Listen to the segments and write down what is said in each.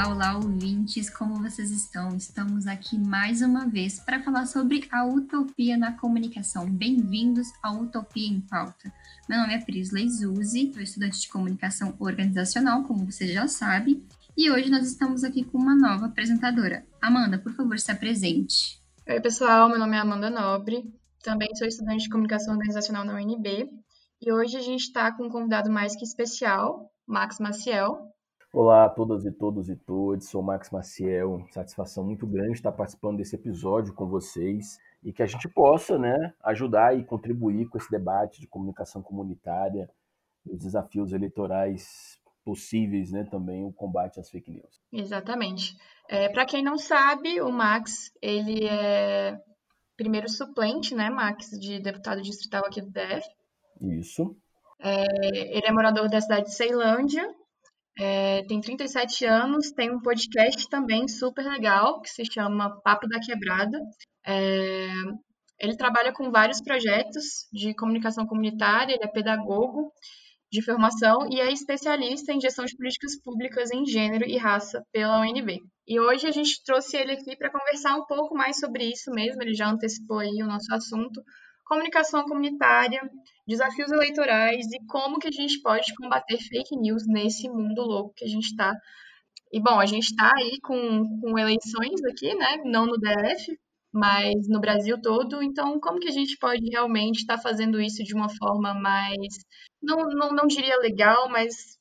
Olá, olá, ouvintes, como vocês estão? Estamos aqui mais uma vez para falar sobre a utopia na comunicação. Bem-vindos à Utopia em Pauta. Meu nome é Prisley Zuzi, sou estudante de comunicação organizacional, como você já sabe, e hoje nós estamos aqui com uma nova apresentadora. Amanda, por favor, se apresente. Oi, pessoal, meu nome é Amanda Nobre, também sou estudante de comunicação organizacional na UNB, e hoje a gente está com um convidado mais que especial, Max Maciel, Olá a todas e todos e todos, sou Max Maciel, satisfação muito grande estar participando desse episódio com vocês e que a gente possa né, ajudar e contribuir com esse debate de comunicação comunitária, os desafios eleitorais possíveis, né, também o combate às fake news. Exatamente. É, Para quem não sabe, o Max, ele é primeiro suplente, né, Max, de deputado distrital aqui do DF. Isso. É, ele é morador da cidade de Ceilândia, é, tem 37 anos, tem um podcast também super legal que se chama Papo da Quebrada. É, ele trabalha com vários projetos de comunicação comunitária, ele é pedagogo de formação e é especialista em gestão de políticas públicas em gênero e raça pela UNB. E hoje a gente trouxe ele aqui para conversar um pouco mais sobre isso mesmo, ele já antecipou aí o nosso assunto, comunicação comunitária, desafios eleitorais e como que a gente pode combater fake news nesse mundo louco que a gente está. E, bom, a gente está aí com, com eleições aqui, né? Não no DF, mas no Brasil todo. Então, como que a gente pode realmente estar tá fazendo isso de uma forma mais, não, não, não diria legal, mas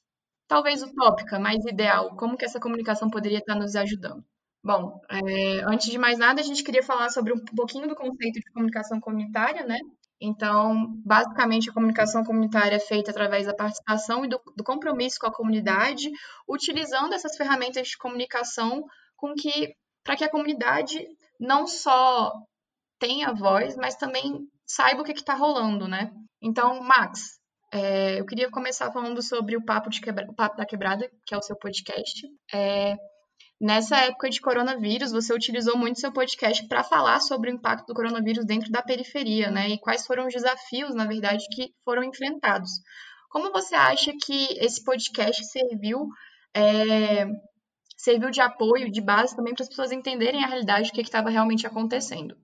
talvez utópica, mais ideal? Como que essa comunicação poderia estar tá nos ajudando? Bom, é, antes de mais nada, a gente queria falar sobre um pouquinho do conceito de comunicação comunitária, né? Então, basicamente, a comunicação comunitária é feita através da participação e do, do compromisso com a comunidade, utilizando essas ferramentas de comunicação com que para que a comunidade não só tenha voz, mas também saiba o que está rolando, né? Então, Max, é, eu queria começar falando sobre o Papo, de Quebra... o Papo da Quebrada, que é o seu podcast. É, Nessa época de coronavírus, você utilizou muito seu podcast para falar sobre o impacto do coronavírus dentro da periferia, né? E quais foram os desafios, na verdade, que foram enfrentados. Como você acha que esse podcast serviu, é, serviu de apoio, de base também para as pessoas entenderem a realidade, o que estava realmente acontecendo?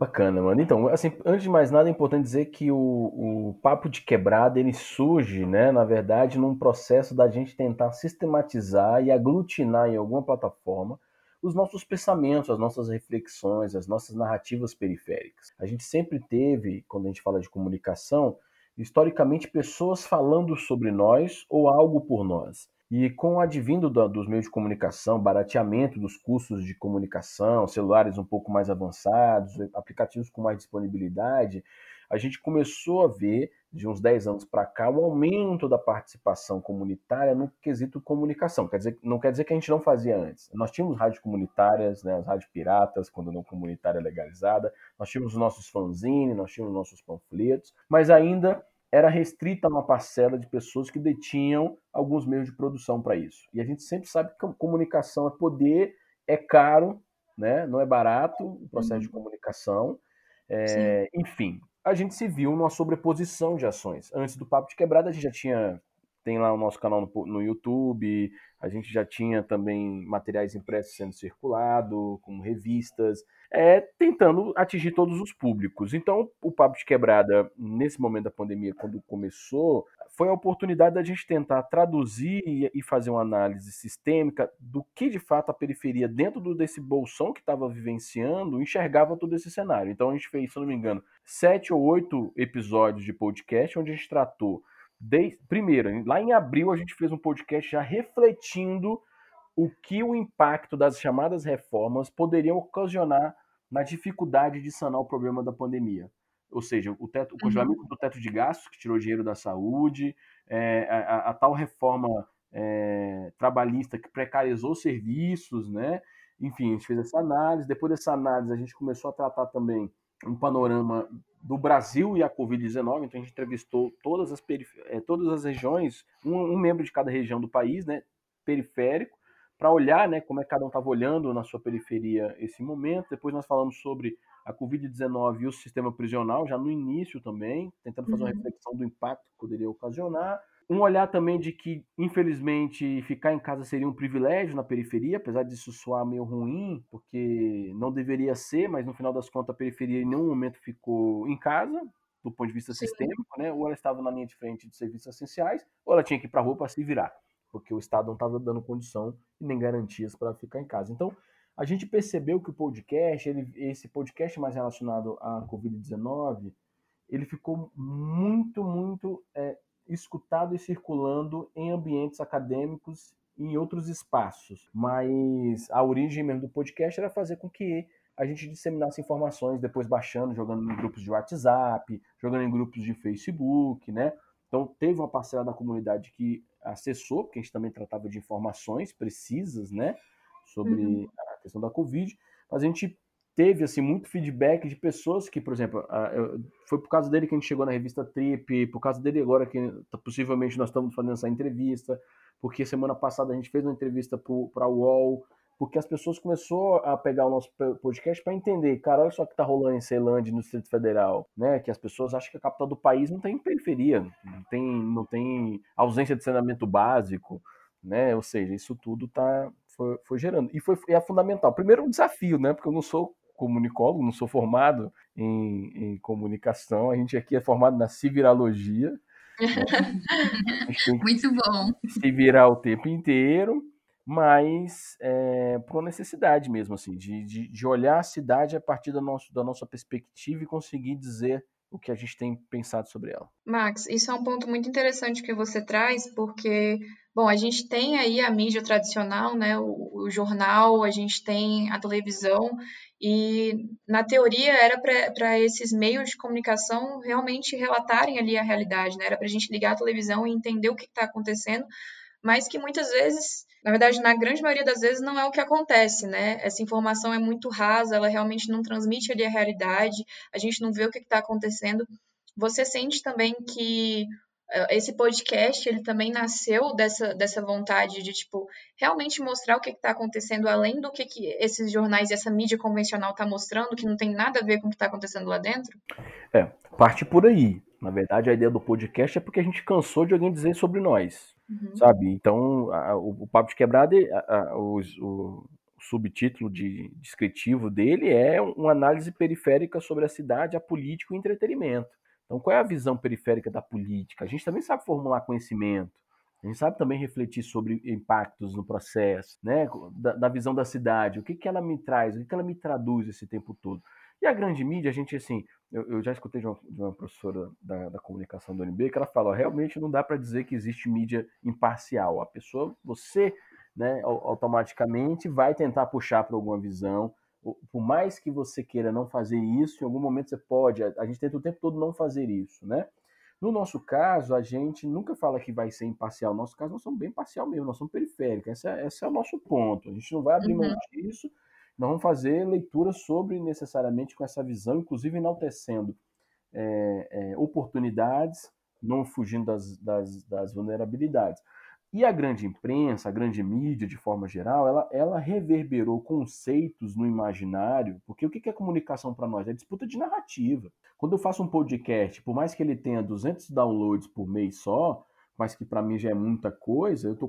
Bacana, mano. Então, assim, antes de mais nada, é importante dizer que o, o papo de quebrada ele surge, né, na verdade, num processo da gente tentar sistematizar e aglutinar em alguma plataforma os nossos pensamentos, as nossas reflexões, as nossas narrativas periféricas. A gente sempre teve, quando a gente fala de comunicação, historicamente pessoas falando sobre nós ou algo por nós. E com o advindo da, dos meios de comunicação, barateamento dos custos de comunicação, celulares um pouco mais avançados, aplicativos com mais disponibilidade, a gente começou a ver, de uns 10 anos para cá, o um aumento da participação comunitária no quesito comunicação. Quer dizer, não quer dizer que a gente não fazia antes. Nós tínhamos rádios comunitárias, né, as rádios piratas, quando não comunitária legalizada, nós tínhamos os nossos fanzines, nós tínhamos nossos panfletos, mas ainda era restrita a uma parcela de pessoas que detinham alguns meios de produção para isso. E a gente sempre sabe que comunicação é poder, é caro, né? não é barato o processo uhum. de comunicação. É, enfim, a gente se viu numa sobreposição de ações. Antes do Papo de Quebrada, a gente já tinha tem lá o nosso canal no, no, YouTube, a gente já tinha também materiais impressos sendo circulado, como revistas, é, tentando atingir todos os públicos. Então, o Papo de Quebrada, nesse momento da pandemia, quando começou, foi a oportunidade da gente tentar traduzir e fazer uma análise sistêmica do que de fato a periferia, dentro desse bolsão que estava vivenciando, enxergava todo esse cenário. Então, a gente fez, se não me engano, sete ou oito episódios de podcast, onde a gente tratou de, primeiro, lá em abril a gente fez um podcast já refletindo o que o impacto das chamadas reformas poderiam ocasionar na dificuldade de sanar o problema da pandemia. Ou seja, o, teto, o uhum. congelamento uhum. do teto de gastos, que tirou dinheiro da saúde, é, a, a, tal reforma é, trabalhista que precarizou serviços, né? Enfim, a gente fez essa análise. Depois dessa análise, a gente começou a tratar também um panorama do Brasil e a Covid-19, então a gente entrevistou todas as, é, todas as regiões, um, um, membro de cada região do país, né, periférico, para olhar né, como é que cada um estava olhando na sua periferia esse momento. Depois nós falamos sobre a Covid-19 e o sistema prisional, já no início também, tentando fazer uhum. uma reflexão do impacto que poderia ocasionar. Um olhar também de que, infelizmente, ficar em casa seria um privilégio na periferia, apesar disso soar meio ruim, porque não deveria ser, mas no final das contas a periferia em nenhum momento ficou em casa, do ponto de vista Sim. sistêmico, né? Ou ela estava na linha de frente de serviços essenciais, ou ela tinha que ir para a rua para se virar, porque o Estado não estava dando condição e nem garantias para ficar em casa. Então, a gente percebeu que o podcast, ele, esse podcast mais relacionado à Covid-19, ele ficou muito, muito é, escutado e circulando em ambientes acadêmicos e em outros espaços. Mas a origem mesmo do podcast era fazer com que a gente disseminasse informações, depois baixando, jogando em grupos de WhatsApp, jogando em grupos de Facebook, né? Então teve uma parcela da comunidade que acessou, porque a gente também tratava de informações precisas, né? Sobre uhum. a questão da Covid, mas a gente teve assim muito feedback de pessoas que, por exemplo, foi por causa dele que a gente chegou na revista Trip, por causa dele agora que possivelmente nós estamos fazendo essa entrevista, porque semana passada a gente fez uma entrevista para o UOL, porque as pessoas começaram a pegar o nosso podcast para entender, cara, olha só o que está rolando em Ceilândia, no Distrito Federal, né? Que as pessoas acham que a capital do país não tem periferia, não tem, não tem ausência de saneamento básico, né? Ou seja, isso tudo tá, foi, foi gerando. E foi, é fundamental. Primeiro, um desafio, né? Porque eu não sou comunicólogo, não sou formado em, em comunicação, a gente aqui é formado na civirologia. Né? Muito bom. Se virar o tempo inteiro, mas é, por necessidade mesmo, assim, de, de, de, olhar a cidade a partir da, nosso, da nossa perspectiva e conseguir dizer o que a gente tem pensado sobre ela. Max, isso é um ponto muito interessante que você traz, porque Bom, a gente tem aí a mídia tradicional, né, o, o jornal, a gente tem a televisão, e na teoria era para esses meios de comunicação realmente relatarem ali a realidade, né? Era para a gente ligar a televisão e entender o que está acontecendo, mas que muitas vezes, na verdade, na grande maioria das vezes, não é o que acontece, né? Essa informação é muito rasa, ela realmente não transmite ali a realidade, a gente não vê o que está acontecendo. Você sente também que esse podcast ele também nasceu dessa, dessa vontade de tipo realmente mostrar o que está acontecendo além do que, que esses jornais e essa mídia convencional está mostrando que não tem nada a ver com o que está acontecendo lá dentro. É parte por aí. Na verdade a ideia do podcast é porque a gente cansou de alguém dizer sobre nós uhum. sabe? Então a, o, o, papo de quebrada a, a, o, o subtítulo de descritivo dele é uma análise periférica sobre a cidade a política e o entretenimento então, qual é a visão periférica da política? A gente também sabe formular conhecimento, a gente sabe também refletir sobre impactos no processo, né? Da, da visão da cidade, o que, que ela me traz, o que, que ela me traduz esse tempo todo. E a grande mídia, a gente, assim, eu, eu já escutei de uma, de uma professora da, da, comunicação do UNB que ela fala: realmente não dá para dizer que existe mídia imparcial. A pessoa, você, né, automaticamente vai tentar puxar para alguma visão, por mais que você queira não fazer isso, em algum momento você pode. A gente tenta o tempo todo não fazer isso, né? No nosso caso, a gente nunca fala que vai ser imparcial. No nosso caso, nós somos bem parcial mesmo, nós somos periféricos. Esse é, esse é o nosso ponto. A gente não vai abrir mão uhum. disso. Nós vamos fazer leituras sobre necessariamente com essa visão, inclusive enaltecendo é, é, oportunidades, não fugindo das, das, das vulnerabilidades. E a grande imprensa, a grande mídia, de forma geral, ela, ela reverberou conceitos no imaginário, porque o que é comunicação para nós? É disputa de narrativa. Quando eu faço um podcast, por mais que ele tenha 200 downloads por mês só, mas que para mim já é muita coisa, eu estou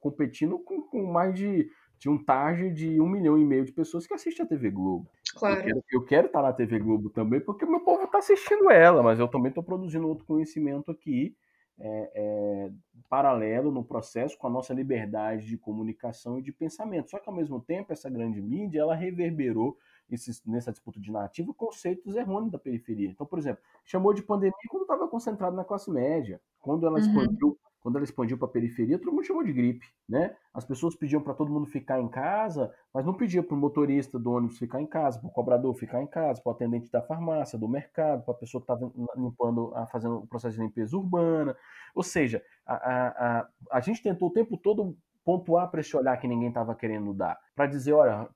competindo com, com, mais de, de um target de um milhão e meio de pessoas que assistem a TV Globo. Claro. Eu quero, estar tá na TV Globo também, porque o meu povo está assistindo ela, mas eu também estou produzindo outro conhecimento aqui é, é, paralelo no processo com a nossa liberdade de comunicação e de pensamento. Só que, ao mesmo tempo, essa grande mídia ela reverberou esses, nessa disputa de narrativa conceitos errôneos da periferia. Então, por exemplo, chamou de pandemia quando estava concentrado na classe média. Quando ela uhum. expandiu quando ela expandiu para a periferia, todo mundo chamou de gripe, né? As pessoas pediam para todo mundo ficar em casa, mas não pediam para o motorista do ônibus ficar em casa, para o cobrador ficar em casa, para o atendente da farmácia, do mercado, para a pessoa que estava limpando, fazendo o processo de limpeza urbana. Ou seja, a, a, a, a gente tentou o tempo todo pontuar para esse olhar que ninguém estava querendo dar, para dizer, olha,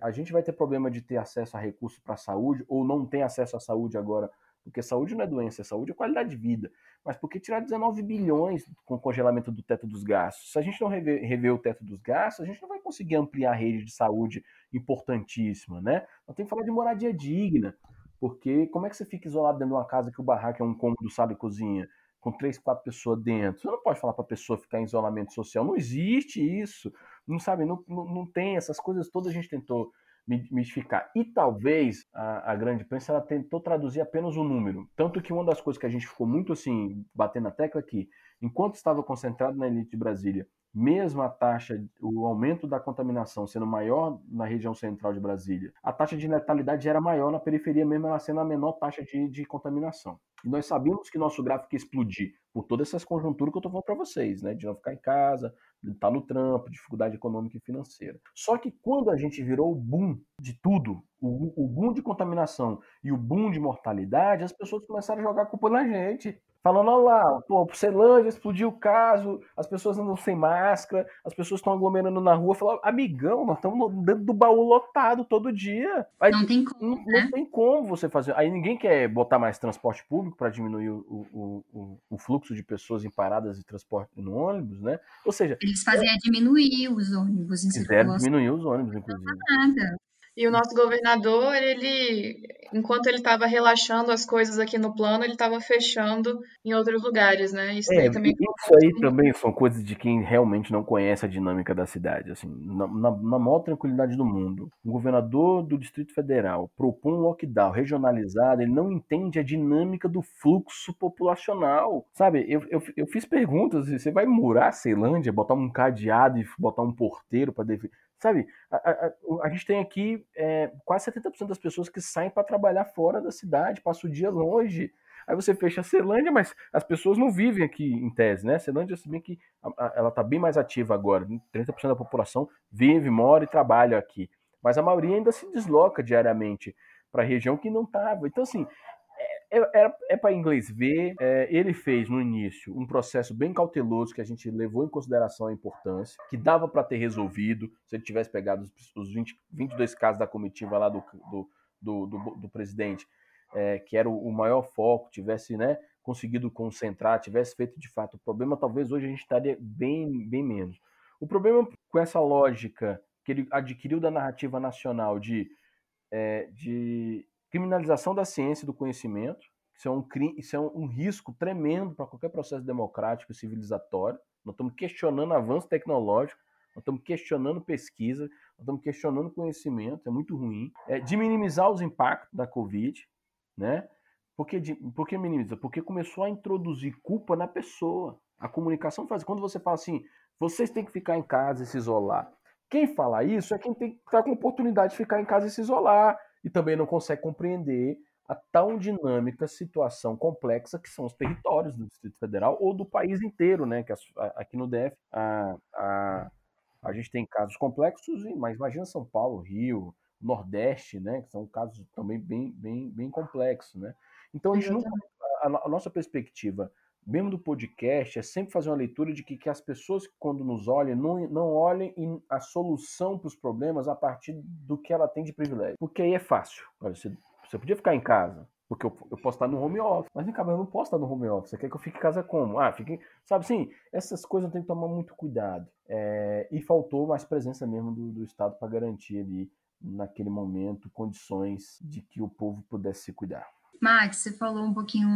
a gente vai ter problema de ter acesso a recursos para a saúde, ou não tem acesso à saúde agora porque saúde não é doença, é saúde é qualidade de vida. Mas por que tirar 19 bilhões com o congelamento do teto dos gastos? Se a gente não rever, rever, o teto dos gastos, a gente não vai conseguir ampliar a rede de saúde importantíssima, né? Nós temos que falar de moradia digna, porque como é que você fica isolado dentro de uma casa que o barraco é um cômodo, sala e cozinha? com três, quatro pessoas dentro. Você não pode falar para a pessoa ficar em isolamento social. Não existe isso. Não sabe, não, não, não tem essas coisas todas a gente tentou mitificar. E talvez a, a, grande imprensa ela tentou traduzir apenas o número. Tanto que uma das coisas que a gente ficou muito assim, batendo na tecla aqui, enquanto estava concentrado na elite de Brasília, mesmo a taxa, o aumento da contaminação sendo maior na região central de Brasília, a taxa de letalidade era maior na periferia, mesmo ela sendo a menor taxa de, de contaminação. E nós sabíamos que nosso gráfico ia explodir por todas essas conjunturas que eu estou falando para vocês, né? De não ficar em casa, de estar tá no trampo, dificuldade econômica e financeira. Só que quando a gente virou o boom de tudo, o, o boom de contaminação e o boom de mortalidade, as pessoas começaram a jogar a culpa na gente falando, olha lá, pô, Celândia explodiu o caso, as pessoas andam sem máscara, as pessoas estão aglomerando na rua. Falar, amigão, nós estamos dentro do baú lotado todo dia. Aí, não tem como. Não, né? não, tem como você fazer. Aí ninguém quer botar mais transporte público para diminuir o, o, o, o, fluxo de pessoas em paradas de transporte no ônibus, né? Ou seja. Eles fazem é, diminuir os ônibus em circulação. diminuir os ônibus, inclusive. Não nada. E o nosso governador, ele, enquanto ele estava relaxando as coisas aqui no plano, ele estava fechando em outros lugares, né? Isso, é, também... isso aí também são coisas de quem realmente não conhece a dinâmica da cidade. Assim, na, na, na maior tranquilidade do mundo, o governador do Distrito Federal propõe um lockdown regionalizado, ele não entende a dinâmica do fluxo populacional. Sabe, eu, eu, eu fiz perguntas, você vai murar a Ceilândia, botar um cadeado e botar um porteiro para defender Sabe, a, a, a, gente tem aqui é, quase 70% das pessoas que saem para trabalhar fora da cidade, passam o dia longe. Aí você fecha a Celândia, mas as pessoas não vivem aqui em tese, né? A Celândia, se bem que ela está bem mais ativa agora. 30% da população vive, mora e trabalha aqui. Mas a maioria ainda se desloca diariamente para a região que não estava. Então, assim, é, é, é para inglês ver. É, ele fez no início um processo bem cauteloso que a gente levou em consideração a importância, que dava para ter resolvido se ele tivesse pegado os, os 20, 22 casos da comitiva lá do, do, do, do, do presidente, é, que era o, o, maior foco, tivesse né, conseguido concentrar, tivesse feito de fato o problema, talvez hoje a gente estaria bem, bem menos. O problema com essa lógica que ele adquiriu da narrativa nacional de, é, de criminalização da ciência e do conhecimento. Isso é um, isso é um risco tremendo para qualquer processo democrático e civilizatório. Nós estamos questionando avanço tecnológico, nós estamos questionando pesquisa, nós estamos questionando conhecimento, é muito ruim. É, de minimizar os impactos da Covid, né? Por que, por que minimiza? Porque começou a introduzir culpa na pessoa. A comunicação faz. Quando você fala assim, vocês têm que ficar em casa e se isolar. Quem fala isso é quem tem que estar tá com oportunidade de ficar em casa e se isolar e também não consegue compreender a tão dinâmica situação complexa que são os territórios do Distrito Federal ou do país inteiro, né? Que aqui no DF a, a, a gente tem casos complexos, mas imagina São Paulo, Rio, Nordeste, né? Que são casos também bem, bem, bem complexos, né? Então a, gente não, a, a nossa perspectiva mesmo do podcast, é sempre fazer uma leitura de que, que as pessoas, quando nos olhem, não, não olhem a solução para os problemas a partir do que ela tem de privilégio. Porque aí é fácil. Olha, você, você podia ficar em casa, porque eu, eu posso estar no home office. Mas, vem cá, eu não posso estar no home office. Você quer que eu fique em casa como? Ah, fique. Sabe assim, essas coisas tem que tomar muito cuidado. É, e faltou mais presença mesmo do, do Estado para garantir ali, naquele momento, condições de que o povo pudesse se cuidar. Max, você falou um pouquinho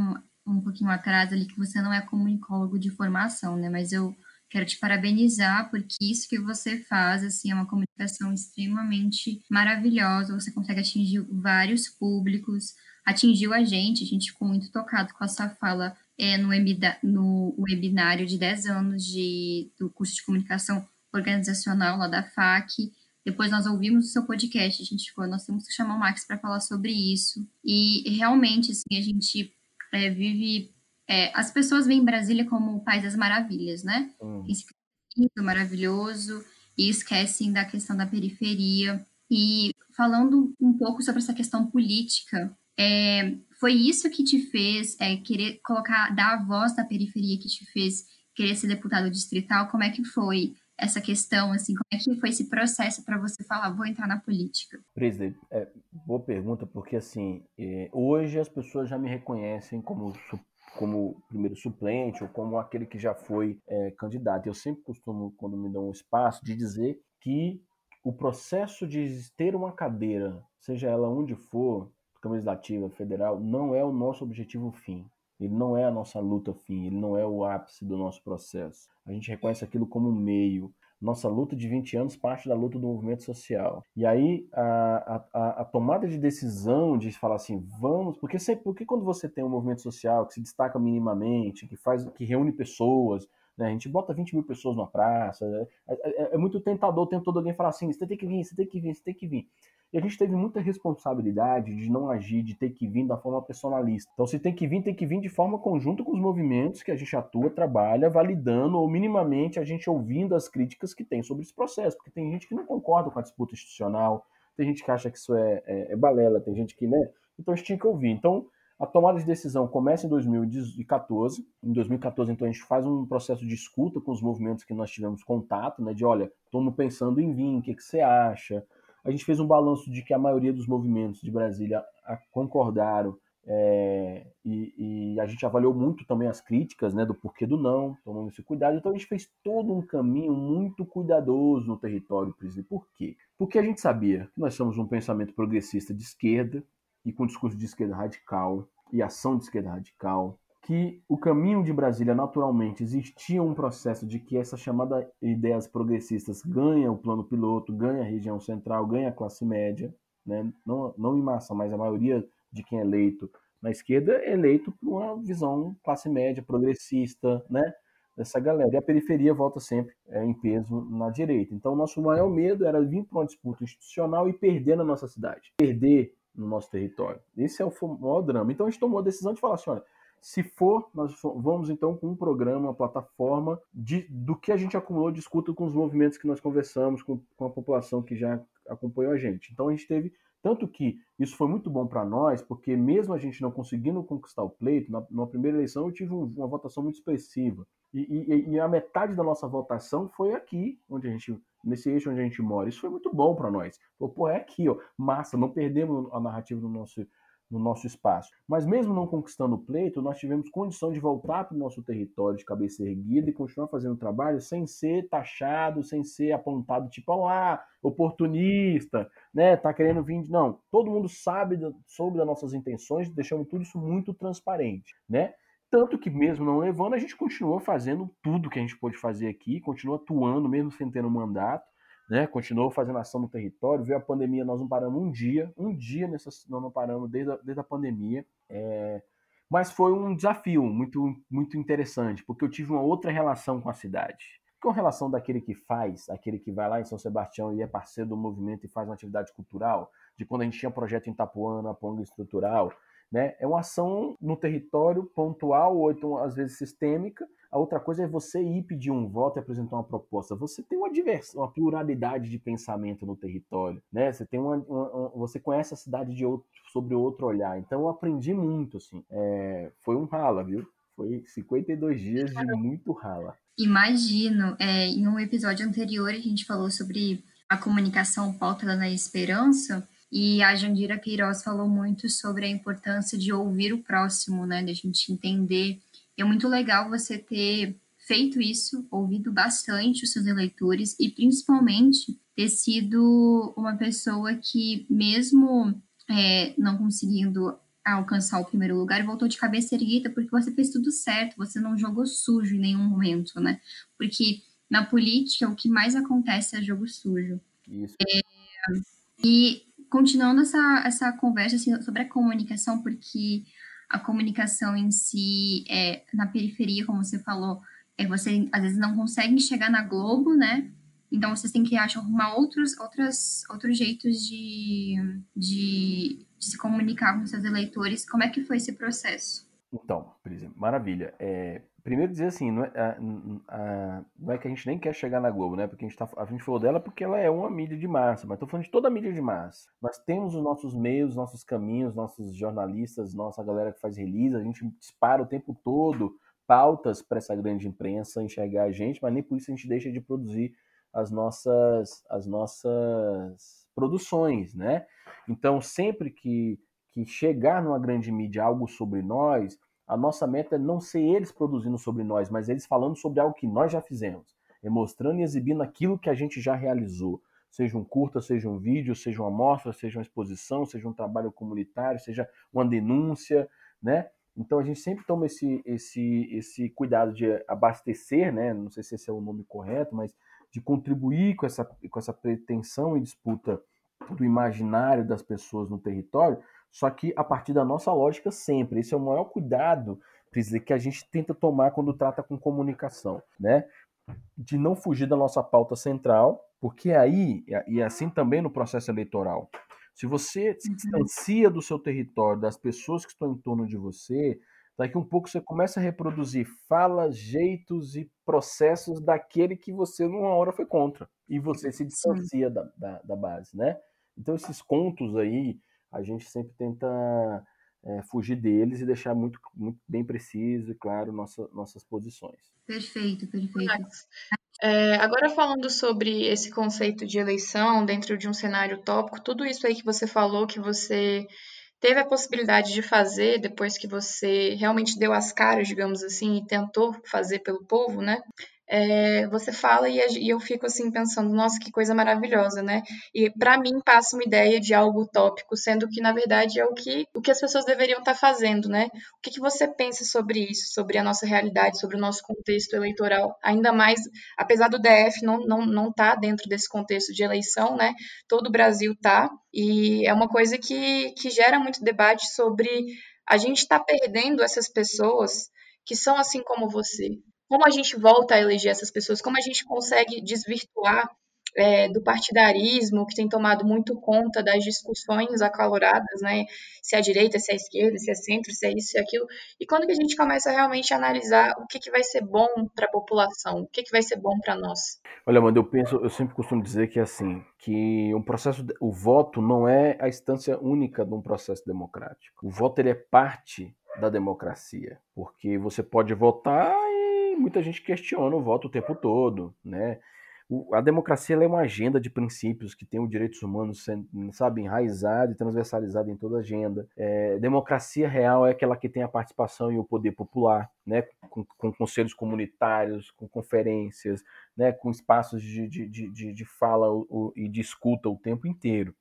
um pouquinho atrás ali que você não é comunicólogo de formação, né? Mas eu quero te parabenizar porque isso que você faz assim é uma comunicação extremamente maravilhosa. Você consegue atingir vários públicos, atingiu a gente, a gente ficou muito tocado com a sua fala é, no, no webinário de 10 anos de, do curso de comunicação organizacional lá da FAC. Depois nós ouvimos o seu podcast, a gente ficou, nós temos que chamar o Max para falar sobre isso. E realmente, assim, a gente é, vive. É, as pessoas veem Brasília como o país das maravilhas, né? Hum. Esse lindo, maravilhoso, e esquecem da questão da periferia. E falando um pouco sobre essa questão política, é, foi isso que te fez é, querer colocar, dar a voz da periferia, que te fez querer ser deputado distrital? Como é que foi essa questão, assim, como é que foi esse processo para você falar, vou entrar na política? Presidente, é, boa pergunta, porque assim, é, hoje as pessoas já me reconhecem como como primeiro suplente ou como aquele que já foi é, candidato. Eu sempre costumo, quando me dão um espaço, de dizer que o processo de ter uma cadeira, seja ela onde for, Câmara Legislativa, Federal, não é o nosso objetivo fim. Ele não é a nossa luta fim, ele não é o ápice do nosso processo. A gente reconhece aquilo como um meio. Nossa luta de 20 anos parte da luta do movimento social. E aí a, a, a tomada de decisão de falar assim, vamos, porque sempre, porque quando você tem um movimento social que se destaca minimamente, que faz, que reúne pessoas, né, a gente bota 20 mil pessoas na praça, é, é, é muito tentador o tempo todo alguém falar assim, você tem que vir, você tem que vir, você tem que vir. E a gente teve muita responsabilidade de não agir, de ter que vir da forma personalista. Então, se tem que vir, tem que vir de forma conjunta com os movimentos que a gente atua, trabalha, validando ou minimamente a gente ouvindo as críticas que tem sobre esse processo. Porque tem gente que não concorda com a disputa institucional, tem gente que acha que isso é, é, é balela, tem gente que, né? Então, a gente tinha que ouvir. Então, a tomada de decisão começa em 2014. Em 2014, então, a gente faz um processo de escuta com os movimentos que nós tivemos contato, né? De, olha, estamos pensando em vir, o que, que você acha? A gente fez um balanço de que a maioria dos movimentos de Brasília concordaram é, e, e, a gente avaliou muito também as críticas né, do porquê do não, tomando esse cuidado. Então a gente fez todo um caminho muito cuidadoso no território, Priscila. Por quê? Porque a gente sabia que nós somos um pensamento progressista de esquerda e com discurso de esquerda radical e ação de esquerda radical que o caminho de Brasília naturalmente existia um processo de que essa chamada ideias progressistas ganha o plano piloto, ganha a região central, ganha a classe média, né? não, não em massa, mas a maioria de quem é eleito na esquerda é eleito por uma visão classe média, progressista, né? dessa galera. E a periferia volta sempre é, em peso na direita. Então, o nosso maior medo era vir para uma disputa institucional e perder na nossa cidade, perder no nosso território. Esse é o maior drama. Então, a gente tomou a decisão de falar assim: olha, se for, nós vamos então com um programa, uma plataforma de, do que a gente acumulou de escuta com os movimentos que nós conversamos, com, com a população que já acompanhou a gente. Então a gente teve. Tanto que isso foi muito bom para nós, porque mesmo a gente não conseguindo conquistar o pleito, na, na primeira eleição eu tive um, uma votação muito expressiva. E, e, e, a metade da nossa votação foi aqui, onde a gente, nesse eixo onde a gente mora. Isso foi muito bom para nós. Pô, é aqui, ó, massa, não perdemos a narrativa do nosso no nosso espaço. Mas mesmo não conquistando o pleito, nós tivemos condição de voltar para o nosso território de cabeça erguida e continuar fazendo o trabalho sem ser taxado, sem ser apontado tipo, lá, oportunista, né, tá querendo vir, não, todo mundo sabe sobre as nossas intenções, deixamos tudo isso muito transparente, né? Tanto que mesmo não levando, a gente continuou fazendo tudo que a gente pôde fazer aqui, continua atuando mesmo sem ter um mandato, né? Continuou fazendo ação no território, veio a pandemia, nós não paramos um dia, um dia nessa, nós não paramos desde a, desde a pandemia. É, mas foi um desafio muito, muito interessante, porque eu tive uma outra relação com a cidade. Com relação daquele que faz, aquele que vai lá em São Sebastião e é parceiro do movimento e faz uma atividade cultural, de quando a gente tinha projeto em Itapuana, Ponga Estrutural, né? É uma ação no território pontual, ou então às vezes sistêmica, a outra coisa é você ir pedir um voto e apresentar uma proposta. Você tem uma diversão, uma pluralidade de pensamento no território, né? Você tem uma, uma você conhece a cidade de outro, sobre outro olhar. Então eu aprendi muito, assim. É, foi um rala, viu? Foi 52 dias de muito rala. Imagino. É, em um episódio anterior a gente falou sobre a comunicação pautada na esperança. E a Jandira Queiroz falou muito sobre a importância de ouvir o próximo, né? De a gente entender é muito legal você ter feito isso, ouvido bastante os seus eleitores e principalmente ter sido uma pessoa que, mesmo é, não conseguindo alcançar o primeiro lugar, voltou de cabeça erguida porque você fez tudo certo, você não jogou sujo em nenhum momento, né? Porque na política o que mais acontece é jogo sujo. Isso. É, e continuando essa, essa conversa assim, sobre a comunicação, porque a comunicação em si é na periferia, como você falou, é você às vezes não consegue chegar na Globo, né? Então vocês têm que achar arrumar outros, outros outros jeitos de, de, de, se comunicar com seus eleitores. Como é que foi esse processo? Então, maravilha. É, Primeiro dizer assim, não é, a, a, não é que a gente nem quer chegar na Globo, né? Porque a gente, tá, a gente falou dela porque ela é uma mídia de massa, mas estou falando de toda a mídia de massa. Nós temos os nossos meios, nossos caminhos, nossos jornalistas, nossa galera que faz release, a gente dispara o tempo todo pautas para essa grande imprensa enxergar a gente, mas nem por isso a gente deixa de produzir as nossas, as nossas produções, né? Então, sempre que, que chegar numa grande mídia algo sobre nós, a nossa meta é não ser eles produzindo sobre nós, mas eles falando sobre algo que nós já fizemos, é mostrando e exibindo aquilo que a gente já realizou. Seja um curta, seja um vídeo, seja uma amostra, seja uma exposição, seja um trabalho comunitário, seja uma denúncia, né? Então a gente sempre toma esse, esse, esse cuidado de abastecer, né? Não sei se esse é o nome correto, mas de contribuir com essa, com essa pretensão e disputa do imaginário das pessoas no território, só que a partir da nossa lógica sempre. Esse é o maior cuidado, Prisley, que a gente tenta tomar quando trata com comunicação, né? De não fugir da nossa pauta central, porque aí, e assim também no processo eleitoral, se você se uhum. distancia do seu território, das pessoas que estão em torno de você, daqui um pouco você começa a reproduzir falas, jeitos e processos daquele que você numa hora foi contra. E você se distancia da, da, da, base, né? Então esses contos aí, a gente sempre tenta é, fugir deles e deixar muito, muito bem preciso e claro nossa, nossas posições. Perfeito, perfeito. É, agora falando sobre esse conceito de eleição dentro de um cenário utópico, tudo isso aí que você falou, que você teve a possibilidade de fazer depois que você realmente deu as caras, digamos assim, e tentou fazer pelo povo, né? É, você fala e, e, eu fico assim pensando, nossa, que coisa maravilhosa, né? E para mim passa uma ideia de algo utópico, sendo que na verdade é o que, o que as pessoas deveriam estar tá fazendo, né? O que, que você pensa sobre isso, sobre a nossa realidade, sobre o nosso contexto eleitoral? Ainda mais, apesar do DF não não não tá dentro desse contexto de eleição, né? Todo o Brasil tá e é uma coisa que que gera muito debate sobre a gente está perdendo essas pessoas que são assim como você, como a gente volta a eleger essas pessoas, como a gente consegue desvirtuar é, do partidarismo que tem tomado muito conta das discussões acaloradas, né? Se é a direita, se é a esquerda, se é centro, se é isso, se é aquilo. E quando que a gente começa realmente a analisar o que, que vai ser bom para a população, o que, que vai ser bom para nós? Olha, Amanda, eu penso, eu sempre costumo dizer que é assim, que um processo, o voto não é a instância única de um processo democrático. O voto ele é parte da democracia, porque você pode votar muita gente questiona o voto o tempo todo, né? O, a democracia é uma agenda de princípios que tem os direitos humanos, sabe, enraizado e transversalizado em toda a agenda. É, democracia real é aquela que tem a participação e o poder popular, né? Com, com conselhos comunitários, com conferências, né? Com espaços de, de, de, de fala o, e de escuta o tempo inteiro.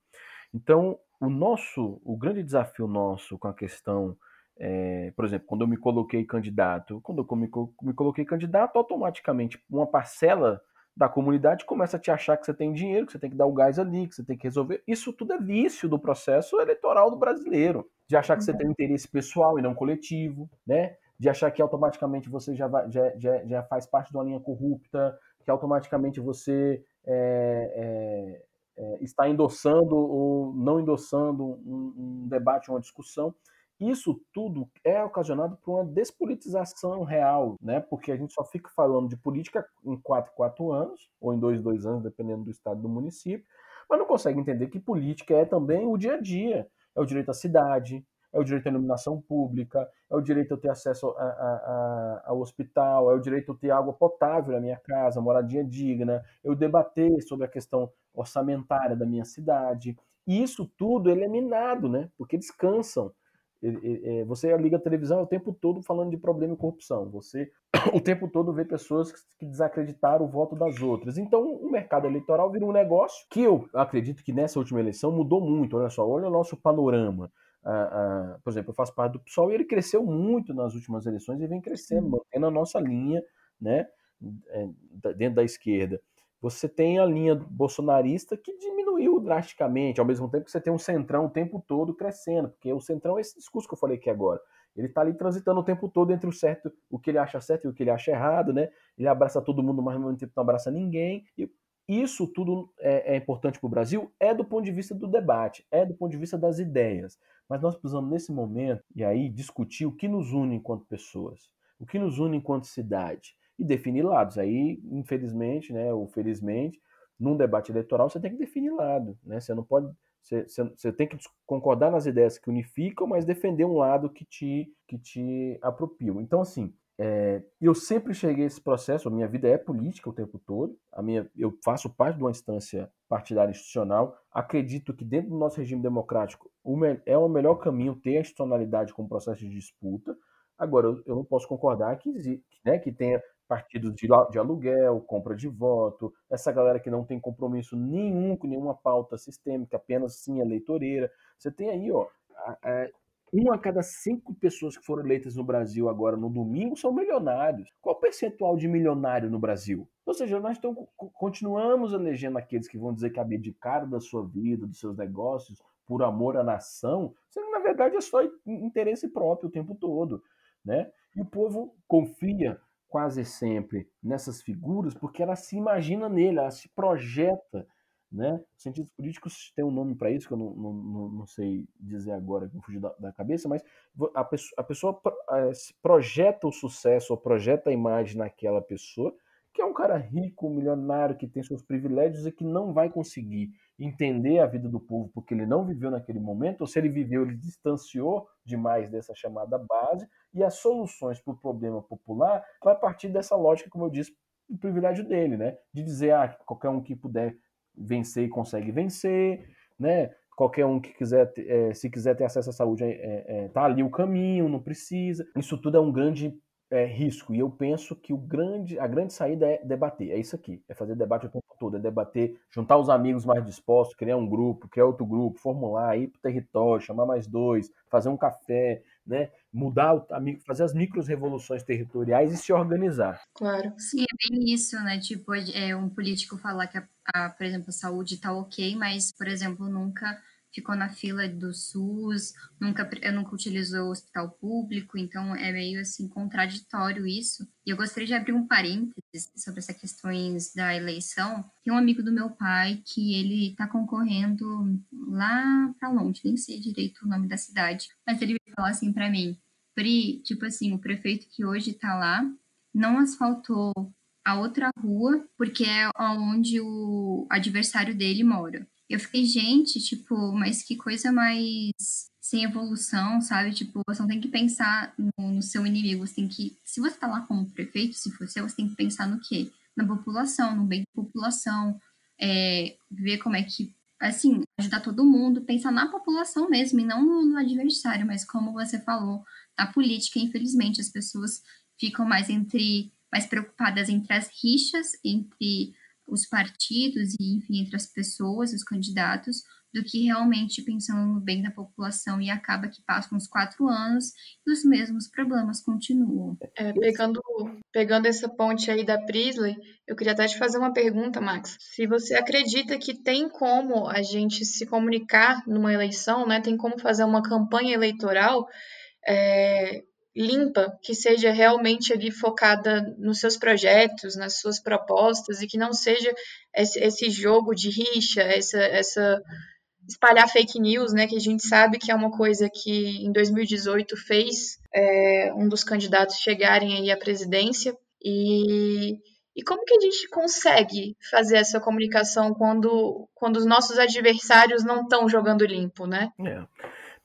Então, o nosso, o grande desafio nosso com a questão é, por exemplo, quando eu me coloquei candidato, quando eu me, me coloquei candidato, automaticamente uma parcela da comunidade começa a te achar que você tem dinheiro, que você tem que dar o gás ali, que você tem que resolver. Isso tudo é vício do processo eleitoral do brasileiro. De achar que você tem interesse pessoal e não coletivo, né? De achar que automaticamente você já, vai, já, já, já faz parte de uma linha corrupta, que automaticamente você é, é, é, está endossando ou não endossando um, um debate, uma discussão. Isso tudo é ocasionado por uma despolitização real, né? Porque a gente só fica falando de política em 4, 4 anos, ou em 2, 2 anos, dependendo do estado do município, mas não consegue entender que política é também o dia a dia. É o direito à cidade, é o direito à iluminação pública, é o direito a ter acesso a, a, a, ao hospital, é o direito a ter água potável na minha casa, moradia digna, eu debater sobre a questão orçamentária da minha cidade. E isso tudo é minado, né? Porque descansam você liga a televisão o tempo todo falando de problema e corrupção. Você o tempo todo vê pessoas que desacreditaram o voto das outras. Então, o mercado eleitoral vira um negócio que eu acredito que nessa última eleição mudou muito. Olha só, olha o nosso panorama. Ah, ah, por exemplo, eu faço parte do PSOL e ele cresceu muito nas últimas eleições e vem crescendo, mantendo a nossa linha né, é, dentro da esquerda. Você tem a linha bolsonarista que diminuiu drasticamente, ao mesmo tempo que você tem um centrão o tempo todo crescendo, porque o centrão é esse discurso que eu falei aqui agora. Ele está ali transitando o tempo todo entre o certo, o que ele acha certo e o que ele acha errado, né? Ele abraça todo mundo, mas ao mesmo tempo não abraça ninguém. E isso tudo é, é importante para o Brasil, é do ponto de vista do debate, é do ponto de vista das ideias. Mas nós precisamos, nesse momento, e aí, discutir o que nos une enquanto pessoas, o que nos une enquanto cidade e definir lados. Aí, infelizmente, né, ou felizmente, num debate eleitoral você tem que definir lado, né? Você não pode você, você, tem que concordar nas ideias que unificam, mas defender um lado que te, que te apropriam. Então, assim, é, eu sempre cheguei a esse processo, a minha vida é política o tempo todo, a minha, eu faço parte de uma instância partidária institucional, acredito que dentro do nosso regime democrático é o melhor caminho ter a institucionalidade como processo de disputa, agora eu, eu não posso concordar que, né, que tenha partidos de, de aluguel, compra de voto, essa galera que não tem compromisso nenhum com nenhuma pauta sistêmica, apenas sim eleitoreira. Você tem aí, ó, a, a, uma a cada cinco pessoas que foram eleitas no Brasil agora no domingo são milionários. Qual o percentual de milionário no Brasil? Ou seja, nós então, continuamos elegendo aqueles que vão dizer que abdicaram da sua vida, dos seus negócios, por amor à nação, sendo na verdade é só interesse próprio o tempo todo. Né? E o povo confia quase sempre nessas figuras porque ela se imagina nele, ela se projeta né? Cientistas políticos têm um nome para isso, que eu não, não, não, sei dizer agora, que me fugiu da, da, cabeça, mas a pessoa, a pessoa eh, projeta o sucesso ou projeta a imagem naquela pessoa, que é um cara rico, milionário, que tem seus privilégios e que não vai conseguir entender a vida do povo porque ele não viveu naquele momento, ou se ele viveu, ele distanciou demais dessa chamada base, e as soluções para o problema popular vai partir dessa lógica, como eu disse, do privilégio dele, né? De dizer, ah, qualquer um que puder vencer consegue vencer, né? Qualquer um que quiser, é, se quiser ter acesso à saúde, é, é, tá ali o caminho, não precisa. Isso tudo é um grande é, risco. E eu penso que o grande, a grande saída é debater. É isso aqui. É fazer debate o tempo todo. É debater, juntar os amigos mais dispostos, criar um grupo, criar outro grupo, formular, ir para o território, chamar mais dois, fazer um café, né? Mudar, fazer as micro-revoluções territoriais e se organizar. Claro. Sim, é bem isso, né? Tipo, é um político falar que, a, a, por exemplo, a saúde está ok, mas, por exemplo, nunca ficou na fila do SUS, nunca, nunca utilizou o hospital público, então é meio assim contraditório isso. E eu gostaria de abrir um parênteses sobre essas questões da eleição. Tem um amigo do meu pai que ele está concorrendo lá para longe, nem sei direito o nome da cidade, mas ele falar assim para mim, Pri, tipo assim, o prefeito que hoje está lá não asfaltou a outra rua porque é onde o adversário dele mora. Eu fiquei, gente, tipo, mas que coisa mais sem evolução, sabe? Tipo, você não tem que pensar no, no, seu inimigo, você tem que. Se você tá lá como prefeito, se for você, você tem que pensar no quê? Na população, no bem da população, é, ver como é que. Assim, ajudar todo mundo, pensar na população mesmo, e não no, no adversário, mas como você falou, na política, infelizmente, as pessoas ficam mais entre. mais preocupadas entre as rixas, entre os partidos e, enfim, entre as pessoas, os candidatos, do que realmente pensando no bem da população e acaba que passam uns quatro anos e os mesmos problemas continuam. É, pegando, pegando essa ponte aí da Prisley, eu queria até te fazer uma pergunta, Max. Se você acredita que tem como a gente se comunicar numa eleição, né? Tem como fazer uma campanha eleitoral é, limpa, que seja realmente ali focada nos seus projetos, nas suas propostas e que não seja esse, esse jogo de rixa, essa, essa espalhar fake news, né, que a gente sabe que é uma coisa que em 2018 fez é, um dos candidatos chegarem aí à presidência e e como que a gente consegue fazer essa comunicação quando, quando os nossos adversários não estão jogando limpo, né? É.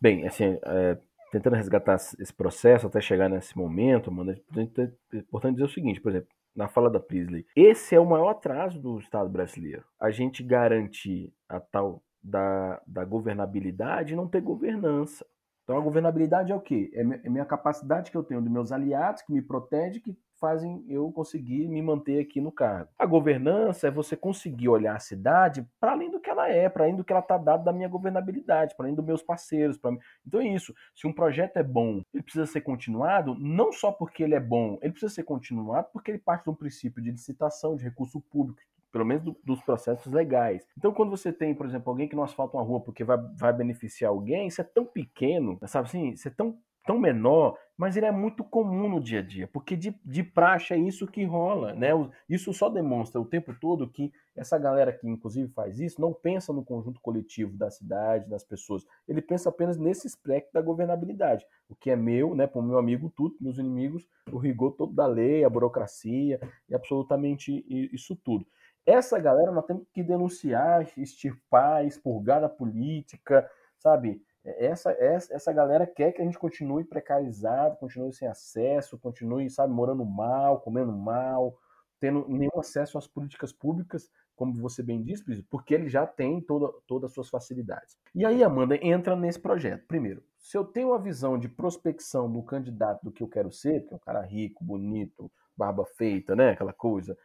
Bem, assim, é, tentando resgatar esse processo até chegar nesse momento, mano, é importante dizer o seguinte, por exemplo, na fala da Prisley, esse é o maior atraso do Estado brasileiro. A gente garantir a tal da, da governabilidade e não ter governança. Então a governabilidade é o quê? É, é minha capacidade que eu tenho dos meus aliados que me protegem, que fazem eu conseguir me manter aqui no cargo. A governança é você conseguir olhar a cidade para além do que ela é, para além do que ela está dado da minha governabilidade, para além dos meus parceiros. Pra... Então é isso. Se um projeto é bom, ele precisa ser continuado, não só porque ele é bom, ele precisa ser continuado porque ele parte de um princípio de licitação, de recurso público, pelo menos do, dos processos legais. Então, quando você tem, por exemplo, alguém que não asfalta uma rua porque vai, vai beneficiar alguém, isso é tão pequeno, sabe assim, isso é tão tão menor, mas ele é muito comum no dia a dia, porque de, de praxe é isso que rola, né? Isso só demonstra o tempo todo que essa galera que inclusive faz isso não pensa no conjunto coletivo da cidade, das pessoas. Ele pensa apenas nesse aspecto da governabilidade. O que é meu, né, para o meu amigo tudo, meus inimigos, o rigor todo da lei, a burocracia e absolutamente isso tudo. Essa galera nós temos que denunciar, extirpar, expurgar da política, sabe? Essa, essa, essa galera quer que a gente continue precarizado, continue sem acesso, continue, sabe, morando mal, comendo mal, tendo nenhum acesso às políticas públicas, como você bem disse, porque ele já tem toda, todas as suas facilidades. E aí, Amanda, entra nesse projeto. Primeiro, se eu tenho uma visão de prospecção do candidato do que eu quero ser, que é um cara rico, bonito, barba feita, né, aquela coisa,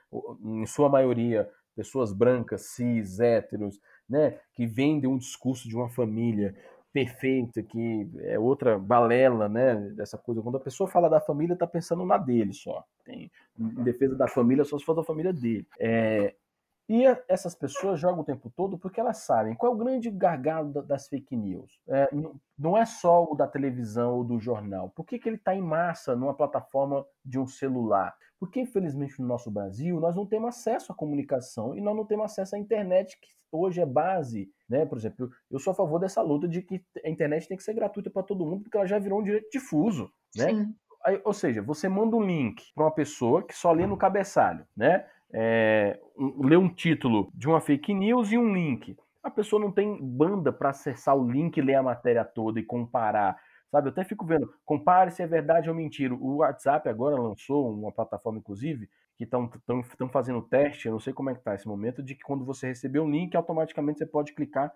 em sua maioria pessoas brancas, cis, héteros, né, que vendem um discurso de uma família perfeita, que é outra balela, né? Dessa coisa. Quando a pessoa fala da família, está pensando na dele só. Tem, em defesa da família, só se for da família dele. É, e essas pessoas jogam o tempo todo porque elas sabem qual é o grande gargalo das fake news. É, não é só o da televisão ou do jornal. Por que, que ele está em massa numa plataforma de um celular? Porque, infelizmente, no nosso Brasil, nós não temos acesso à comunicação e nós não temos acesso à internet, que hoje é base. Né? Por exemplo, eu sou a favor dessa luta de que a internet tem que ser gratuita para todo mundo, porque ela já virou um direito difuso. Né? Aí, ou seja, você manda um link para uma pessoa que só lê no cabeçalho, né? É, um, ler um título de uma fake news e um link. A pessoa não tem banda para acessar o link, ler a matéria toda e comparar. Sabe, eu até fico vendo, compare se é verdade ou mentira. O WhatsApp agora lançou uma plataforma, inclusive, que estão fazendo teste, eu não sei como é que está esse momento, de que quando você receber um link, automaticamente você pode clicar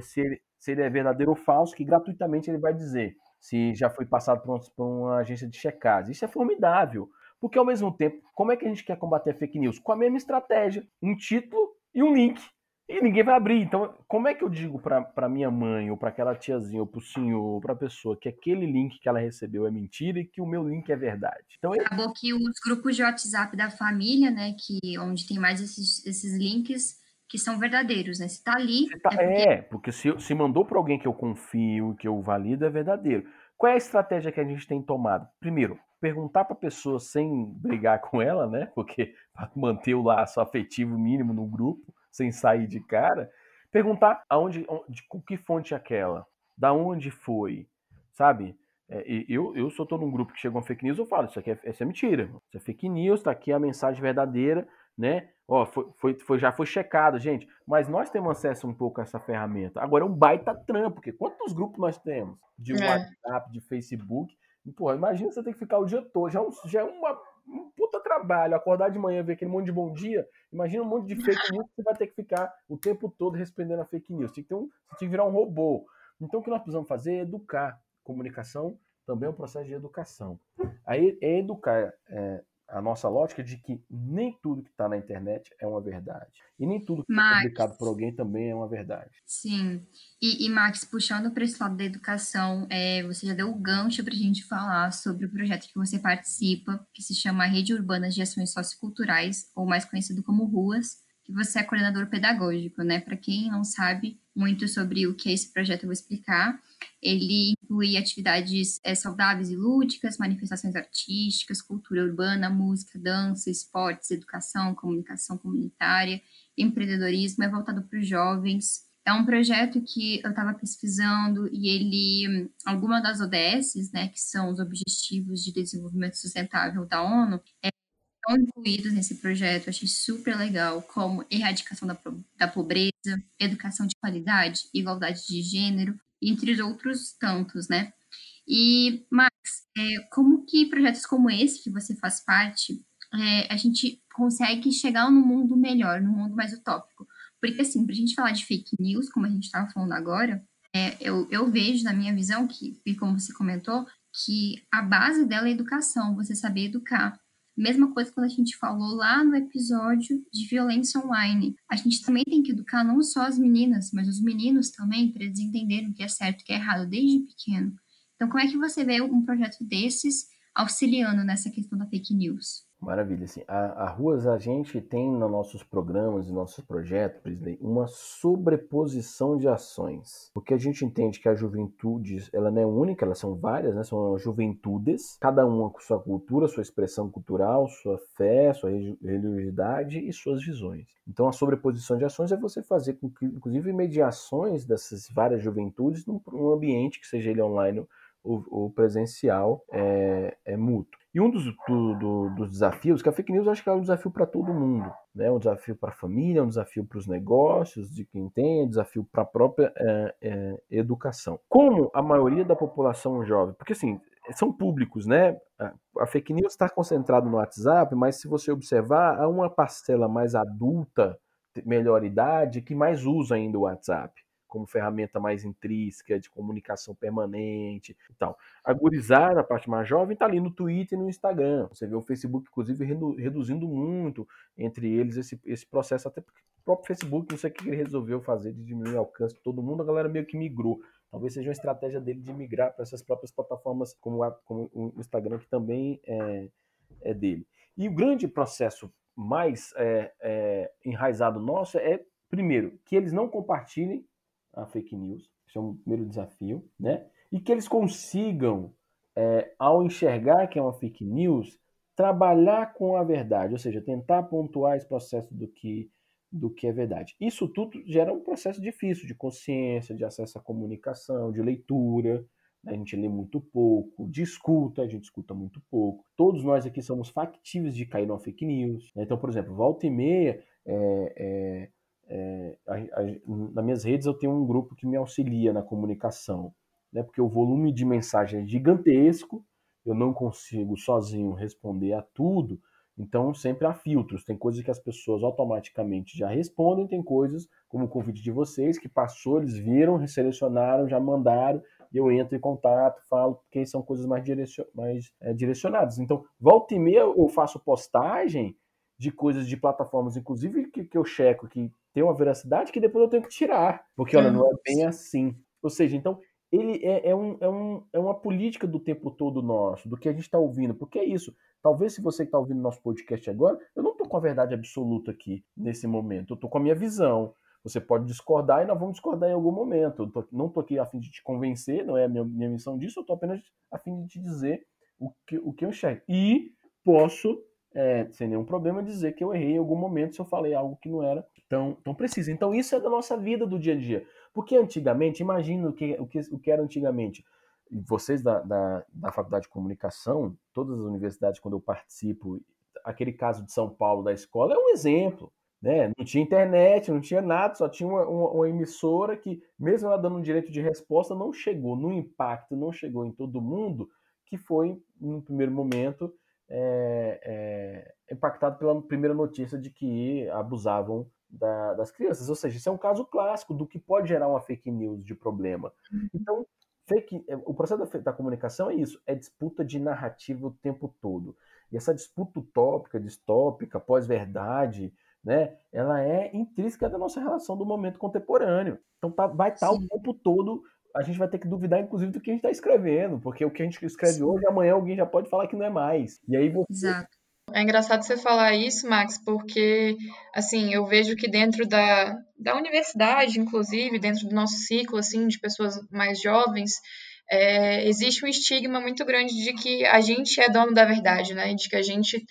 se ele, se ele é verdadeiro ou falso, que gratuitamente ele vai dizer se já foi passado por uma, por uma agência de checagem. Isso é formidável. Porque ao mesmo tempo, como é que a gente quer combater a fake news? Com a mesma estratégia, um título e um link. E ninguém vai abrir. Então, como é que eu digo para minha mãe, ou para aquela tiazinha, ou para o senhor, ou para a pessoa, que aquele link que ela recebeu é mentira e que o meu link é verdade? Então, eu... Acabou que os grupos de WhatsApp da família, né, que onde tem mais esses, esses links, que são verdadeiros, né? Se tá ali. Se tá... É, porque, é, porque se, se mandou para alguém que eu confio, que eu valido, é verdadeiro. Qual é a estratégia que a gente tem tomado? Primeiro, perguntar para a pessoa sem brigar com ela, né? Porque para manter o laço afetivo mínimo no grupo, sem sair de cara, perguntar aonde, de com que fonte é aquela, da onde foi, sabe? É, eu, eu só estou num grupo que chega uma fake news, eu falo, isso aqui é, isso é mentira, isso é fake news, está aqui a mensagem verdadeira, né? Ó, foi, foi, foi, já foi checado, gente. Mas nós temos acesso um pouco a essa ferramenta. Agora é um baita trampo, porque quantos grupos nós temos? De é. WhatsApp, de Facebook, Porra, imagina você ter que ficar o dia todo. Já, é já é uma, um puta trabalho. Acordar de manhã, ver aquele monte de bom dia. Imagina um monte de fake news que você vai ter que ficar o tempo todo respondendo a fake news. Tem que, um, você tem que virar um robô. Então o que nós precisamos fazer é educar. Comunicação também é um processo de educação. Aí é educar é, a nossa lógica de que nem tudo que está na internet é uma verdade. E nem tudo que Max, é publicado por alguém também é uma verdade. Sim. E, e Max, puxando para esse lado da educação, é, você já deu o gancho para a gente falar sobre o projeto que você participa, que se chama Rede Urbana de Ações Socioculturais, ou mais conhecido como RUAS, que você é coordenador pedagógico, né? Para quem não sabe muito sobre o que é esse projeto, eu vou explicar. Ele inclui atividades é, saudáveis e lúdicas, manifestações artísticas, cultura urbana, música, dança, esportes, educação, comunicação comunitária, empreendedorismo, é voltado para os jovens. É um projeto que eu estava pesquisando e ele, alguma das ODS, né, que são os Objetivos de Desenvolvimento Sustentável da ONU, é, estão incluídos nesse projeto, achei super legal, como erradicação da, da pobreza, educação de qualidade, igualdade de gênero, entre outros tantos, né? E, Max, é, como que projetos como esse, que você faz parte, é, a gente consegue chegar num mundo melhor, num mundo mais utópico? Porque, assim, para a gente falar de fake news, como a gente estava falando agora, é, eu, eu vejo, na minha visão, que, e como você comentou, que a base dela é educação, você saber educar. Mesma coisa quando a gente falou lá no episódio de violência online. A gente também tem que educar não só as meninas, mas os meninos também, para eles entenderem o que é certo e o que é errado desde pequeno. Então, como é que você vê um projeto desses auxiliando nessa questão da fake news? Maravilha. Assim, a, a Ruas, a gente tem nos nossos programas e nossos projetos, Presidente, uma sobreposição de ações. Porque a gente entende que a juventude, ela não é única, elas são várias, né? São juventudes, cada uma com sua cultura, sua expressão cultural, sua fé, sua religiosidade e suas visões. Então, a sobreposição de ações é você fazer com que, inclusive, mediações dessas várias juventudes num, num ambiente, que seja ele online ou, ou presencial, é, é mútuo. E um dos, do, do, dos desafios, que a fake news acho que é um desafio para todo mundo, né? um desafio para a família, um desafio para os negócios de quem tem, um desafio para a própria é, é, educação. Como a maioria da população jovem, porque assim, são públicos, né? A fake news está concentrada no WhatsApp, mas se você observar, há uma parcela mais adulta, melhor idade, que mais usa ainda o WhatsApp como ferramenta mais intrínseca de comunicação permanente e tal. A gurizada, a parte mais jovem, está ali no Twitter e no Instagram. Você vê o Facebook, inclusive, reduzindo muito entre eles esse, esse processo, até porque o próprio Facebook, não sei o que ele resolveu fazer de diminuir o alcance de todo mundo, a galera meio que migrou. Talvez seja uma estratégia dele de migrar para essas próprias plataformas, como, a, como o Instagram, que também é, é dele. E o grande processo mais é, é, enraizado nosso é, primeiro, que eles não compartilhem a fake news, isso é um primeiro desafio, né? E que eles consigam, é, ao enxergar que é uma fake news, trabalhar com a verdade, ou seja, tentar pontuar esse processo do que do que é verdade. Isso tudo gera um processo difícil de consciência, de acesso à comunicação, de leitura. Né? A gente lê muito pouco, de escuta, a gente escuta muito pouco. Todos nós aqui somos factíveis de cair numa fake news. Né? Então, por exemplo, volta e meia, é, é, é, a, a, nas minhas redes eu tenho um grupo que me auxilia na comunicação, né? porque o volume de mensagem é gigantesco, eu não consigo sozinho responder a tudo, então, sempre há filtros. Tem coisas que as pessoas automaticamente já respondem, tem coisas, como o convite de vocês, que passou, eles viram, selecionaram, já mandaram, eu entro em contato, falo, porque são coisas mais, mais é, direcionadas. Então, volta e meia eu faço postagem de coisas de plataformas, inclusive, que, que eu checo que tem uma veracidade que depois eu tenho que tirar, porque, olha, não é bem assim. Ou seja, então, ele é, é, um, é, um, é uma política do tempo todo nosso, do que a gente está ouvindo, porque é isso. Talvez se você que está ouvindo nosso podcast agora, eu não estou com a verdade absoluta aqui nesse momento, eu estou com a minha visão. Você pode discordar e nós vamos discordar em algum momento. Eu tô, não estou aqui a fim de te convencer, não é a minha, minha missão disso, eu estou apenas a fim de te dizer o que, o que eu enxergo. E posso, é, sem nenhum problema, dizer que eu errei em algum momento se eu falei algo que não era tão, tão preciso. Então isso é da nossa vida do dia a dia. Porque antigamente, imagina o que, o que, o que era antigamente vocês da, da, da, Faculdade de Comunicação, todas as universidades, quando eu participo, aquele caso de São Paulo da escola é um exemplo. Né? Não tinha internet, não tinha nada, só tinha uma, uma, uma, emissora que, mesmo ela dando um direito de resposta, não chegou no impacto, não chegou em todo mundo, que foi, no primeiro momento, é, é, impactado pela primeira notícia de que abusavam da, das crianças. Ou seja, isso é um caso clássico do que pode gerar uma fake news de problema. Uhum. Então, fake, é, o processo da, da, comunicação é isso, é disputa de narrativa o tempo todo. E essa disputa utópica, distópica, pós-verdade, né, ela é intrínseca da nossa relação do momento contemporâneo. Então tá, vai estar tá o tempo todo, a gente vai ter que duvidar, inclusive, do que a gente está escrevendo, porque o que a gente escreve Sim. hoje, amanhã alguém já pode falar que não é mais. E aí você, Exato. É engraçado você falar isso, Max, porque assim eu vejo que dentro da, da universidade, inclusive dentro do nosso ciclo assim de pessoas mais jovens, é, existe um estigma muito grande de que a gente é dono da verdade, né? De que a gente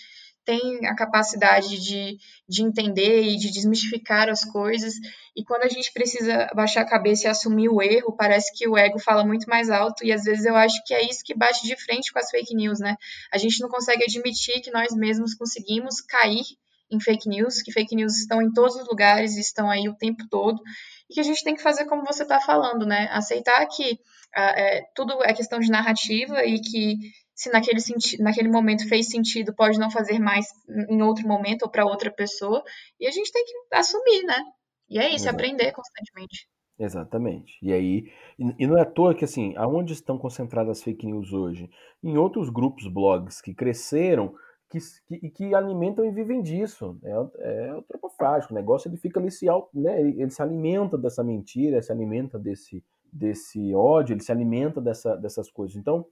tem a capacidade de, de entender e de desmistificar as coisas. E quando a gente precisa baixar a cabeça e assumir o erro, parece que o ego fala muito mais alto. E às vezes eu acho que é isso que bate de frente com as fake news, né? A gente não consegue admitir que nós mesmos conseguimos cair em fake news, que fake news estão em todos os lugares, estão aí o tempo todo, e que a gente tem que fazer como você está falando, né? Aceitar que ah, é, tudo é questão de narrativa e que se naquele, naquele momento fez sentido, pode não fazer mais em outro momento ou para outra pessoa. E a gente tem que assumir, né? E é isso, aprender constantemente. Exatamente. E aí, e não é à toa que assim, aonde estão concentradas as fake news hoje? Em outros grupos, blogs que cresceram que, que, que alimentam e vivem disso. É, é o tropofágico. O negócio ele fica ali se, né, ele se alimenta dessa mentira, se alimenta desse, desse ódio, ele se alimenta dessa, dessas coisas. Então,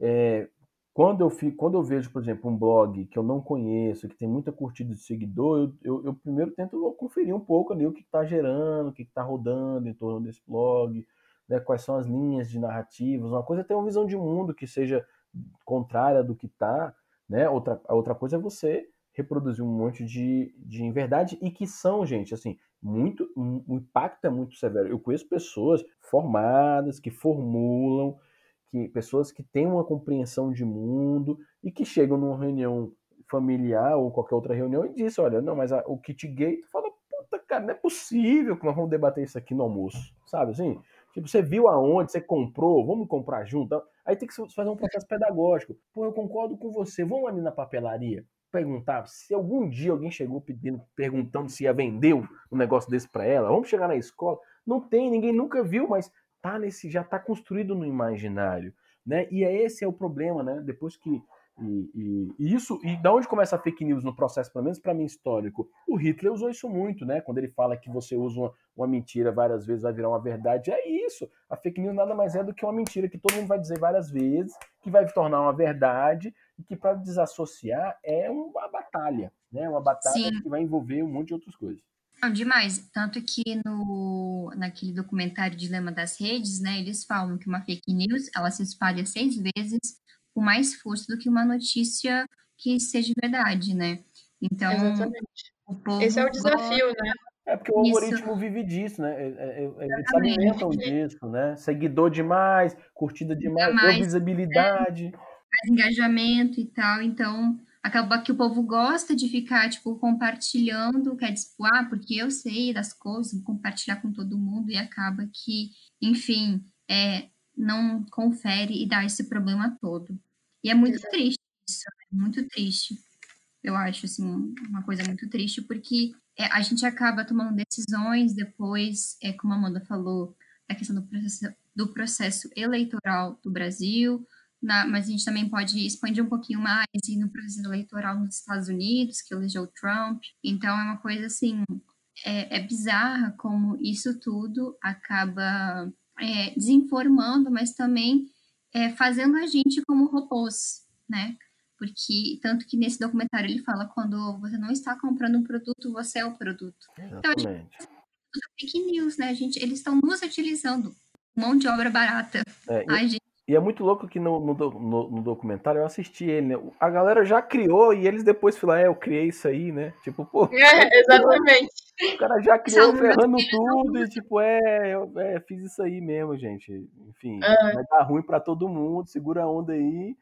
é, quando eu, fico, quando eu vejo, por exemplo, um blog que eu não conheço, que tem muita curtida de seguidor, eu, eu, eu primeiro tento conferir um pouco ali o que está gerando, o que está rodando em torno desse blog, né, quais são as linhas de narrativas. Uma coisa é ter uma visão de mundo que seja contrária do que está, né? outra, a outra coisa é você reproduzir um monte de, de verdade e que são, gente, assim, muito, o impacto é muito severo. Eu conheço pessoas formadas que formulam que pessoas que têm uma compreensão de mundo e que chegam numa reunião familiar ou qualquer outra reunião e dizem, olha, não, mas a, o kit gay, tu fala, puta, cara, não é possível que nós vamos debater isso aqui no almoço, sabe assim? Tipo, você viu aonde, você comprou, vamos comprar junto. Aí tem que fazer um processo pedagógico. Pô, eu concordo com você, vamos ali na papelaria perguntar se algum dia alguém chegou pedindo, perguntando se ia vender um negócio desse para ela. Vamos chegar na escola. Não tem, ninguém nunca viu, mas tá nesse, já está construído no imaginário, né? E é esse é o problema, né? Depois que E, e, e, isso, e da onde começa a fake news no processo, pelo menos para mim histórico? O Hitler usou isso muito, né? Quando ele fala que você usa uma, uma, mentira várias vezes vai virar uma verdade, é isso. A fake news nada mais é do que uma mentira que todo mundo vai dizer várias vezes, que vai tornar uma verdade e que para desassociar é uma batalha, né? Uma batalha Sim. que vai envolver um monte de outras coisas. Não, demais. Tanto que no, naquele documentário Dilema das Redes, né, eles falam que uma fake news ela se espalha seis vezes com mais força do que uma notícia que seja verdade, né? Então, Exatamente. Esse é o desafio, né? É porque o Isso. algoritmo vive disso, né? É, é, é, eles se alimentam disso, né? Seguidor demais, curtida demais, mais, visibilidade. mais engajamento e tal. Então, acaba que o povo gosta de ficar, tipo, compartilhando, quer dizer, tipo, ah, porque eu sei das coisas, vou compartilhar com todo mundo, e acaba que, enfim, é, não confere e dá esse problema todo. E é muito Exato. triste isso, é muito triste. Eu acho, assim, uma coisa muito triste, porque é, a gente acaba tomando decisões depois, é, como a Amanda falou, da questão do processo, do processo eleitoral do Brasil, na, mas a gente também pode expandir um pouquinho mais e no processo eleitoral nos Estados Unidos, que elegeu Trump. Então é uma coisa assim, é, é bizarra como isso tudo acaba é, desinformando, mas também é, fazendo a gente como robôs, né? Porque, tanto que nesse documentário ele fala, quando você não está comprando um produto, você é o produto. Exatamente. Então, a gente, fake news, né? A gente, eles estão nos utilizando. Mão de obra barata. É, a gente e é muito louco que no, no, no, no, documentário eu assisti ele, né? A galera já criou e eles depois falaram, é, eu criei isso aí, né? Tipo, pô. É, exatamente. O cara já criou ferrando tudo e, tipo, é, eu é, fiz isso aí mesmo, gente. Enfim, é. vai dar ruim para todo mundo, segura a onda aí.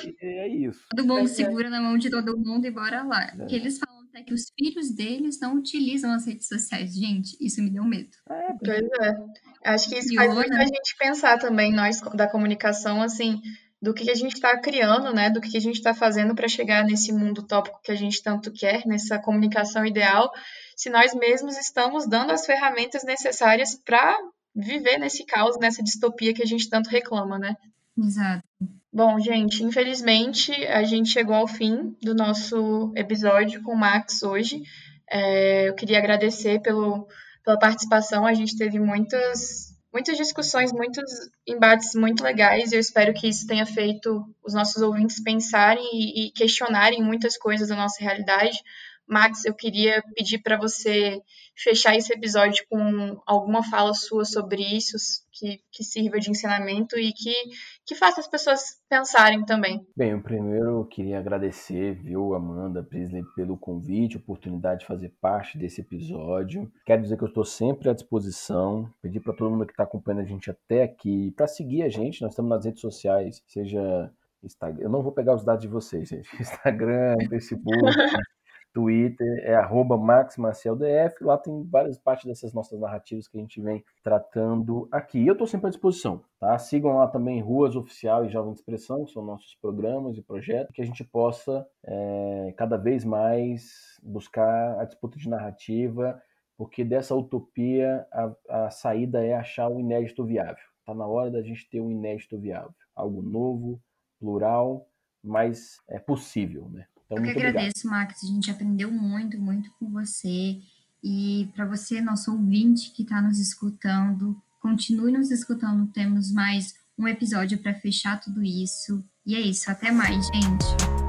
E é isso. Todo mundo é, segura na mão de todo mundo e bora lá. É. Que eles falam até que os filhos deles não utilizam as redes sociais. Gente, isso me deu medo. É, pois é. Acho que isso faz muito a gente pensar também, nós da comunicação, assim, do que a gente está criando, né? Do que a gente está fazendo para chegar nesse mundo tópico que a gente tanto quer, nessa comunicação ideal, se nós mesmos estamos dando as ferramentas necessárias para viver nesse caos, nessa distopia que a gente tanto reclama, né? Exato. Bom, gente, infelizmente a gente chegou ao fim do nosso episódio com o Max hoje. É, eu queria agradecer pelo pela participação. A gente teve muitas, muitas discussões, muitos embates muito legais. Eu espero que isso tenha feito os nossos ouvintes pensarem e, e questionarem muitas coisas da nossa realidade. Max, eu queria pedir para você fechar esse episódio com alguma fala sua sobre isso, que, que sirva de ensinamento e que, que faça as pessoas pensarem também. Bem, eu primeiro queria agradecer, viu, Amanda Prisley, pelo convite, oportunidade de fazer parte desse episódio. Quero dizer que eu estou sempre à disposição, pedir para todo mundo que está acompanhando a gente até aqui, para seguir a gente, nós estamos nas redes sociais, seja Instagram, eu não vou pegar os dados de vocês, gente. Instagram, Facebook, Twitter é MaxMacielDF. Lá tem várias partes dessas nossas narrativas que a gente vem tratando aqui. Eu estou sempre à disposição, tá? Sigam lá também Ruas Oficial e Jovem de Expressão, que são nossos programas e projetos, que a gente possa é, cada vez mais buscar a disputa de narrativa, porque dessa utopia a, a saída é achar o inédito viável. Está na hora da gente ter um inédito viável, algo novo, plural, mas é possível, né? Então, Eu que agradeço, obrigado. Max. A gente aprendeu muito, muito com você. E para você, nosso ouvinte que está nos escutando, continue nos escutando. Temos mais um episódio para fechar tudo isso. E é isso. Até mais, gente.